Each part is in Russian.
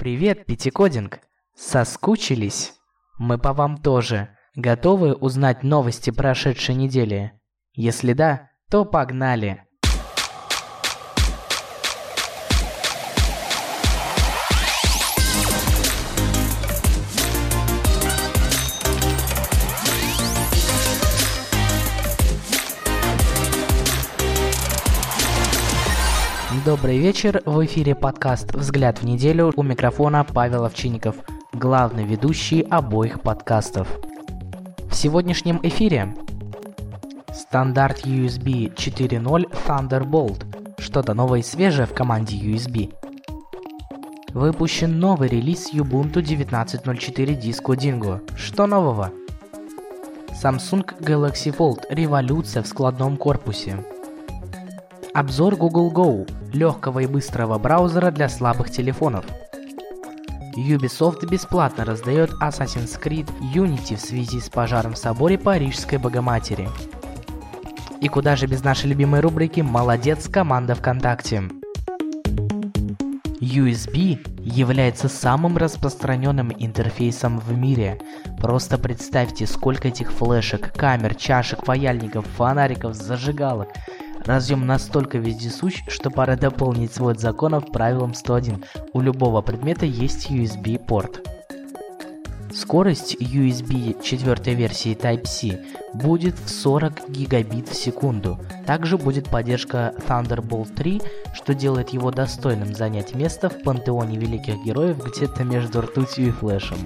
Привет, Пятикодинг! Соскучились? Мы по вам тоже. Готовы узнать новости прошедшей недели? Если да, то погнали! Добрый вечер, в эфире подкаст «Взгляд в неделю» у микрофона Павел Овчинников, главный ведущий обоих подкастов. В сегодняшнем эфире стандарт USB 4.0 Thunderbolt, что-то новое и свежее в команде USB. Выпущен новый релиз Ubuntu 19.04 Disco Dingo. Что нового? Samsung Galaxy Fold – революция в складном корпусе. Обзор Google Go – легкого и быстрого браузера для слабых телефонов. Ubisoft бесплатно раздает Assassin's Creed Unity в связи с пожаром в соборе Парижской Богоматери. И куда же без нашей любимой рубрики «Молодец, команда ВКонтакте». USB является самым распространенным интерфейсом в мире. Просто представьте, сколько этих флешек, камер, чашек, паяльников, фонариков, зажигалок – Разъем настолько вездесущ, что пора дополнить свод законов правилом 101. У любого предмета есть USB-порт. Скорость USB 4 версии Type-C будет в 40 гигабит в секунду. Также будет поддержка Thunderbolt 3, что делает его достойным занять место в пантеоне великих героев где-то между ртутью и флешем.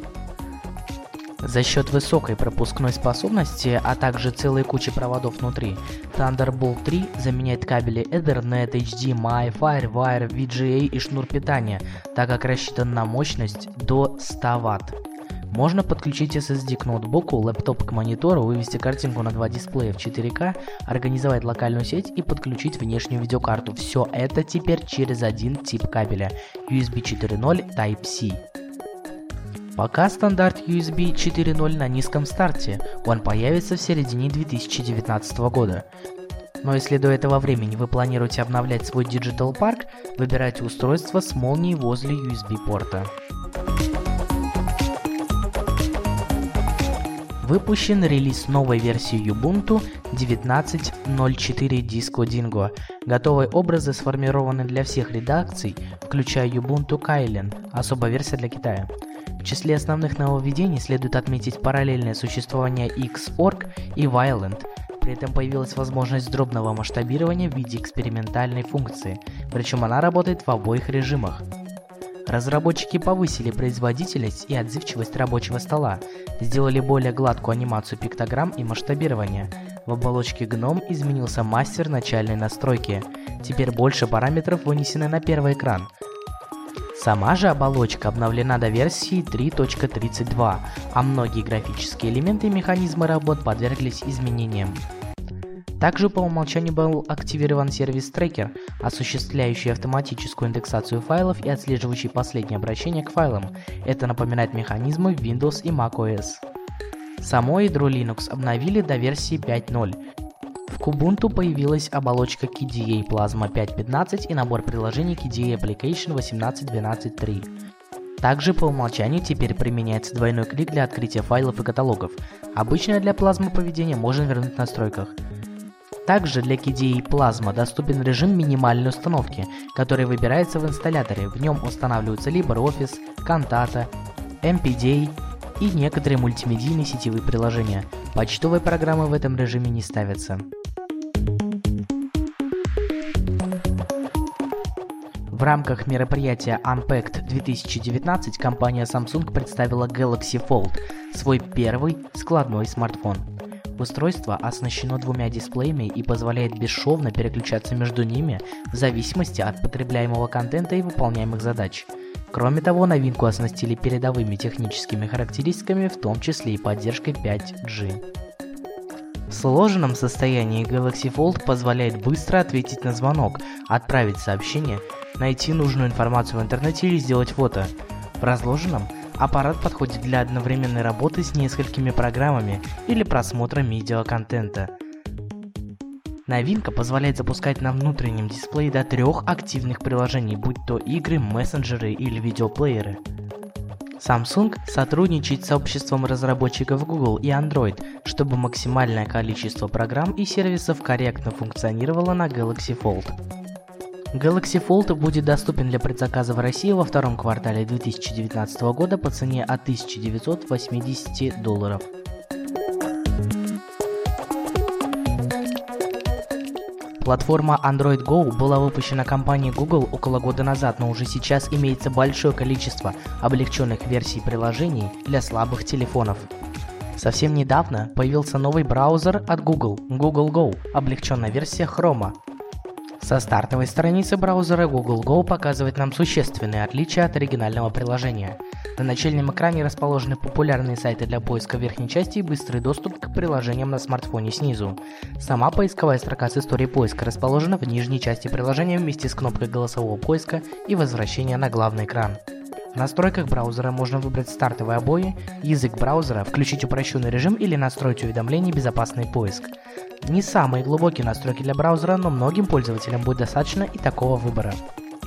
За счет высокой пропускной способности, а также целой кучи проводов внутри, Thunderbolt 3 заменяет кабели Ethernet, HDMI, FireWire, VGA и шнур питания, так как рассчитан на мощность до 100 Вт. Можно подключить SSD к ноутбуку, лэптоп к монитору, вывести картинку на два дисплея в 4К, организовать локальную сеть и подключить внешнюю видеокарту. Все это теперь через один тип кабеля USB 4.0 Type-C. Пока стандарт USB 4.0 на низком старте, он появится в середине 2019 года. Но если до этого времени вы планируете обновлять свой Digital Park, выбирайте устройство с молнией возле USB-порта. Выпущен релиз новой версии Ubuntu 19.04 Disco Dingo. Готовые образы сформированы для всех редакций, включая Ubuntu Kylin, особая версия для Китая. В числе основных нововведений следует отметить параллельное существование Xorg и Violent. При этом появилась возможность дробного масштабирования в виде экспериментальной функции, причем она работает в обоих режимах. Разработчики повысили производительность и отзывчивость рабочего стола, сделали более гладкую анимацию пиктограмм и масштабирование. В оболочке GNOME изменился мастер начальной настройки. Теперь больше параметров вынесены на первый экран, Сама же оболочка обновлена до версии 3.32, а многие графические элементы и механизмы работ подверглись изменениям. Также по умолчанию был активирован сервис Tracker, осуществляющий автоматическую индексацию файлов и отслеживающий последние обращения к файлам. Это напоминает механизмы Windows и macOS. Само ядро Linux обновили до версии 5.0, в Kubuntu появилась оболочка KDE Plasma 5.15 и набор приложений KDE Application 18.12.3. Также по умолчанию теперь применяется двойной клик для открытия файлов и каталогов. Обычно для Plasma поведение можно вернуть в настройках. Также для KDE Plasma доступен режим минимальной установки, который выбирается в инсталляторе. В нем устанавливаются LibreOffice, Cantata, MPDA и некоторые мультимедийные сетевые приложения. Почтовые программы в этом режиме не ставятся. Рамках мероприятия Unpacked 2019 компания Samsung представила Galaxy Fold, свой первый складной смартфон. Устройство оснащено двумя дисплеями и позволяет бесшовно переключаться между ними в зависимости от потребляемого контента и выполняемых задач. Кроме того, новинку оснастили передовыми техническими характеристиками, в том числе и поддержкой 5G. В сложенном состоянии Galaxy Fold позволяет быстро ответить на звонок, отправить сообщение, найти нужную информацию в интернете или сделать фото. В разложенном аппарат подходит для одновременной работы с несколькими программами или просмотра медиаконтента. Новинка позволяет запускать на внутреннем дисплее до трех активных приложений, будь то игры, мессенджеры или видеоплееры. Samsung сотрудничает с сообществом разработчиков Google и Android, чтобы максимальное количество программ и сервисов корректно функционировало на Galaxy Fold. Galaxy Fold будет доступен для предзаказа в России во втором квартале 2019 года по цене от 1980 долларов. Платформа Android Go была выпущена компанией Google около года назад, но уже сейчас имеется большое количество облегченных версий приложений для слабых телефонов. Совсем недавно появился новый браузер от Google, Google Go, облегченная версия Chrome, со стартовой страницы браузера Google Go показывает нам существенные отличия от оригинального приложения. На начальном экране расположены популярные сайты для поиска в верхней части и быстрый доступ к приложениям на смартфоне снизу. Сама поисковая строка с историей поиска расположена в нижней части приложения вместе с кнопкой голосового поиска и возвращения на главный экран. В настройках браузера можно выбрать стартовые обои, язык браузера, включить упрощенный режим или настроить уведомления «Безопасный поиск». Не самые глубокие настройки для браузера, но многим пользователям будет достаточно и такого выбора.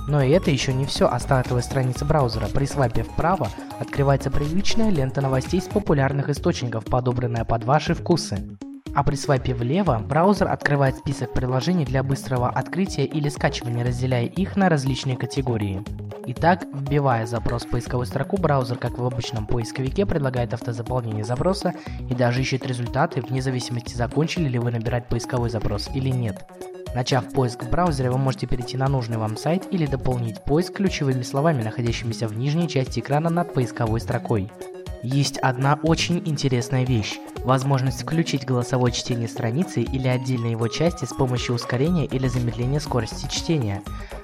Но и это еще не все о стартовой странице браузера. При свайпе вправо открывается привычная лента новостей с популярных источников, подобранная под ваши вкусы. А при свайпе влево браузер открывает список приложений для быстрого открытия или скачивания, разделяя их на различные категории. Итак, вбивая запрос в поисковую строку, браузер, как в обычном поисковике, предлагает автозаполнение запроса и даже ищет результаты, вне зависимости закончили ли вы набирать поисковой запрос или нет. Начав поиск в браузере, вы можете перейти на нужный вам сайт или дополнить поиск ключевыми словами, находящимися в нижней части экрана над поисковой строкой. Есть одна очень интересная вещь – возможность включить голосовое чтение страницы или отдельной его части с помощью ускорения или замедления скорости чтения.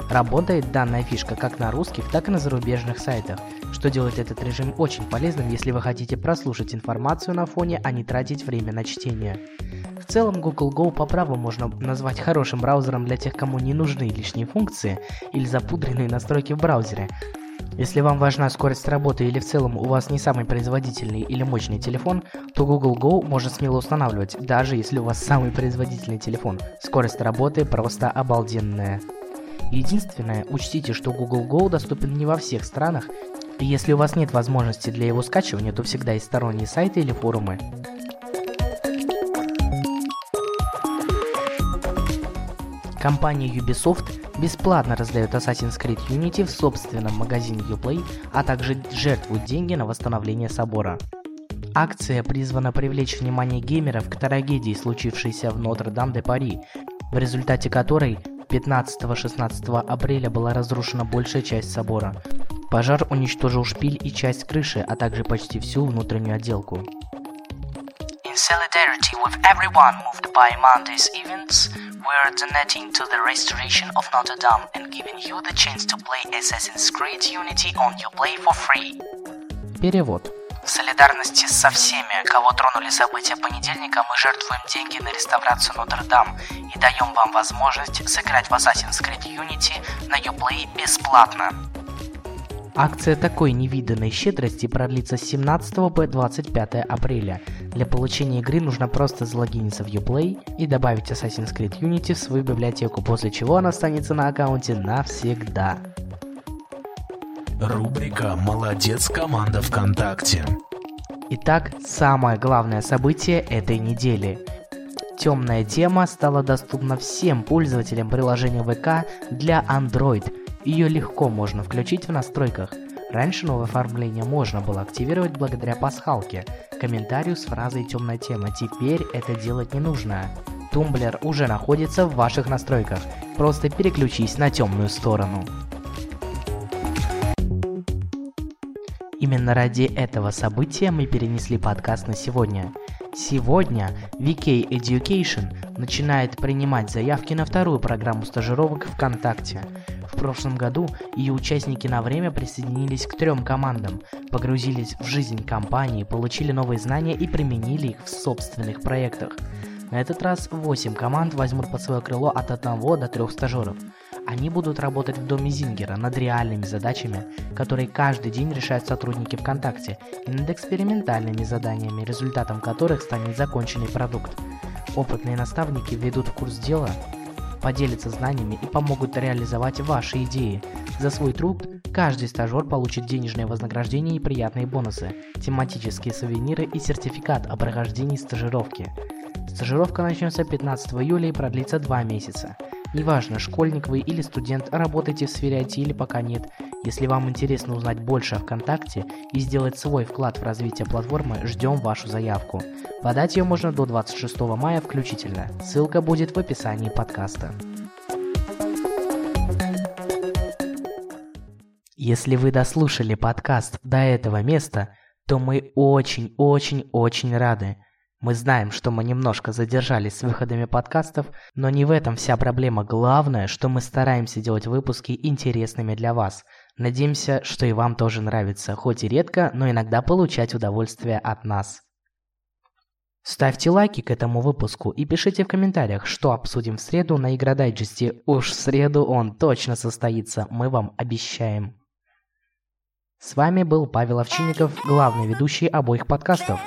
Работает данная фишка как на русских, так и на зарубежных сайтах, что делает этот режим очень полезным, если вы хотите прослушать информацию на фоне, а не тратить время на чтение. В целом Google Go по праву можно назвать хорошим браузером для тех, кому не нужны лишние функции или запудренные настройки в браузере, если вам важна скорость работы или в целом у вас не самый производительный или мощный телефон, то Google Go можно смело устанавливать, даже если у вас самый производительный телефон. Скорость работы просто обалденная. Единственное, учтите, что Google Go доступен не во всех странах, и если у вас нет возможности для его скачивания, то всегда есть сторонние сайты или форумы. Компания Ubisoft бесплатно раздает Assassin's Creed Unity в собственном магазине Uplay, а также жертвует деньги на восстановление собора. Акция призвана привлечь внимание геймеров к трагедии, случившейся в Нотр-Дам-де-Пари, в результате которой 15-16 апреля была разрушена большая часть собора. Пожар уничтожил шпиль и часть крыши, а также почти всю внутреннюю отделку. In solidarity with everyone moved by Monday's events, we're donating to the restoration of Notre Dame and giving you the chance to play Assassin's Creed Unity on Uplay for free. Перевод. В солидарности со всеми, кого тронули события понедельника, мы жертвуем деньги на реставрацию Нотр-Дам и даем вам возможность сыграть в Assassin's Creed Unity на Uplay бесплатно. Акция такой невиданной щедрости продлится с 17 по 25 апреля. Для получения игры нужно просто залогиниться в Uplay и добавить Assassin's Creed Unity в свою библиотеку, после чего она останется на аккаунте навсегда. Рубрика «Молодец, команда ВКонтакте». Итак, самое главное событие этой недели. Темная тема стала доступна всем пользователям приложения ВК для Android – ее легко можно включить в настройках. Раньше новое оформление можно было активировать благодаря пасхалке, комментарию с фразой «темная тема». Теперь это делать не нужно. Тумблер уже находится в ваших настройках. Просто переключись на темную сторону. Именно ради этого события мы перенесли подкаст на сегодня. Сегодня VK Education начинает принимать заявки на вторую программу стажировок ВКонтакте. Прошлом году ее участники на время присоединились к трем командам, погрузились в жизнь компании, получили новые знания и применили их в собственных проектах. На этот раз 8 команд возьмут под свое крыло от 1 до 3 стажеров. Они будут работать в доме Зингера над реальными задачами, которые каждый день решают сотрудники ВКонтакте, и над экспериментальными заданиями, результатом которых станет законченный продукт. Опытные наставники ведут в курс дела, поделятся знаниями и помогут реализовать ваши идеи. За свой труд каждый стажер получит денежное вознаграждение и приятные бонусы, тематические сувениры и сертификат о прохождении стажировки. Стажировка начнется 15 июля и продлится 2 месяца. Неважно, школьник вы или студент, работаете в сфере IT или пока нет. Если вам интересно узнать больше о ВКонтакте и сделать свой вклад в развитие платформы, ждем вашу заявку. Подать ее можно до 26 мая включительно. Ссылка будет в описании подкаста. Если вы дослушали подкаст до этого места, то мы очень-очень-очень рады. Мы знаем, что мы немножко задержались с выходами подкастов, но не в этом вся проблема. Главное, что мы стараемся делать выпуски интересными для вас. Надеемся, что и вам тоже нравится, хоть и редко, но иногда получать удовольствие от нас. Ставьте лайки к этому выпуску и пишите в комментариях, что обсудим в среду на Игродайджесте. Уж в среду он точно состоится, мы вам обещаем. С вами был Павел Овчинников, главный ведущий обоих подкастов.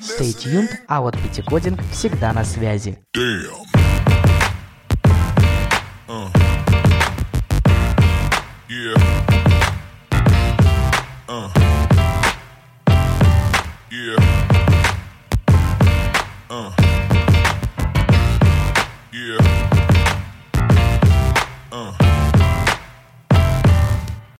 Stay tuned, а вот Пятикодинг всегда на связи. Damn. Uh. Yeah.